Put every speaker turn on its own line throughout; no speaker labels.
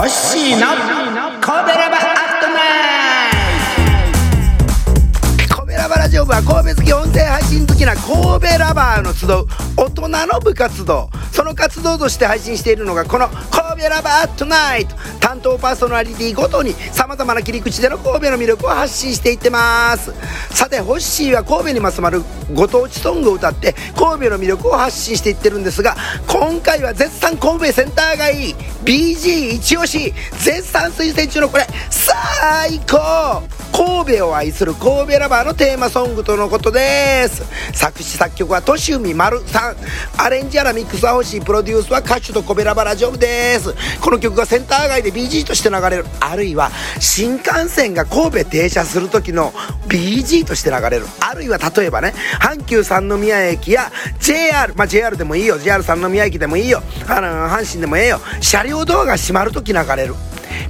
の神戸ラバアットナイト
神戸ラバラジオ部は神戸好き音声配信好きな神戸ラバーの集う人の部活動その活動として配信しているのがこの神戸ラバートナイト担当パーソナリティごとにさまざまな切り口での神戸の魅力を発信していってます。さてホッシーは神戸にまつわるご当地ソングを歌って神戸の魅力を発信していってるんですが今回は絶賛神戸センター街 BG 一押し絶賛推薦中のこれ最高！神戸を愛する神戸ラバーのテーマソングとのことです。作詞作曲はとし海丸さん。アレンジやらミックスは欲しいプロデュースは歌手と神戸ラバラジオ部です。この曲がセンター街で BG として流れる。あるいは新幹線が神戸停車する時の BG として流れる。あるいは例えばね阪急三宮駅や JR まあ JR でもいいよ。JR 三宮駅でもいいよ。あの阪神でもええよ。車両ドアが閉まる時流れる。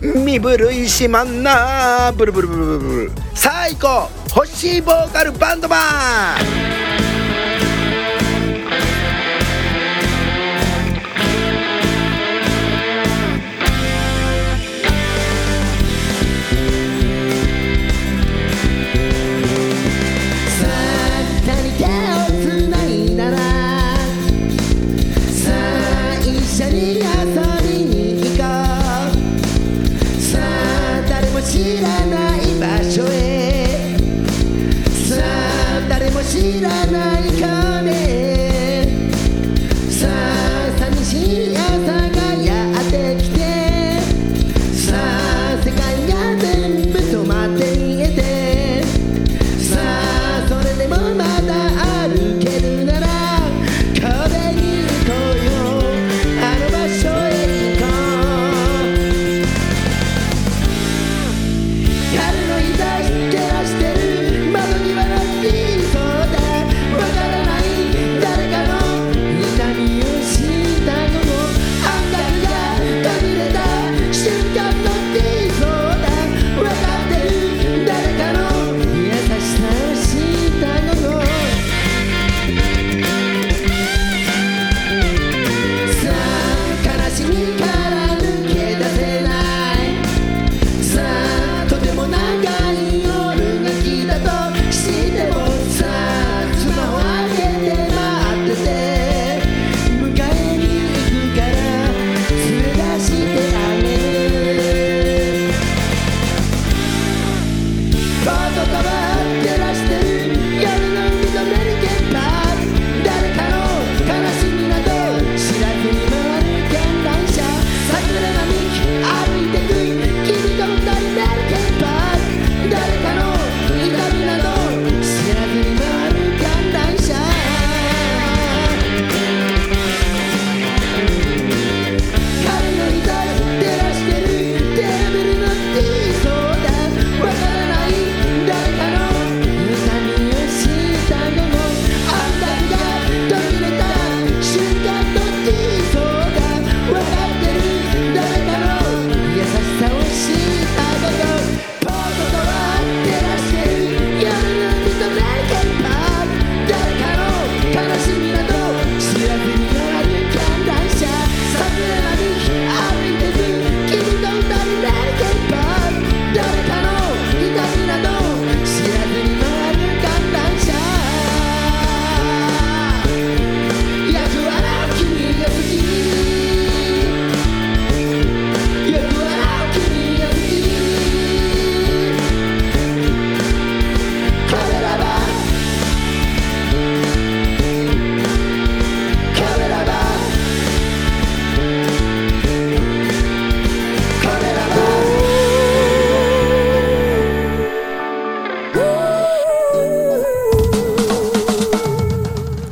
身震いしまんな。ブルブルブルブルブル。最高欲しいボーカルバンドマン。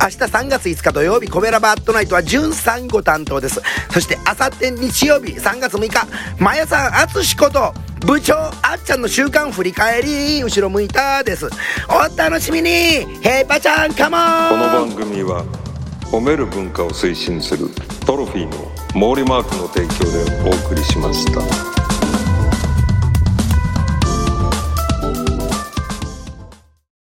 日3月5日土曜日コメラバットナイトは潤さんご担当ですそしてあさって日曜日3月6日まやさんあつしこと部長あっちゃんの週間振り返り後ろ向いたですお楽しみにヘイパちゃんカモン
この番組は褒める文化を推進するトロフィーの毛利マークの提供でお送りしました。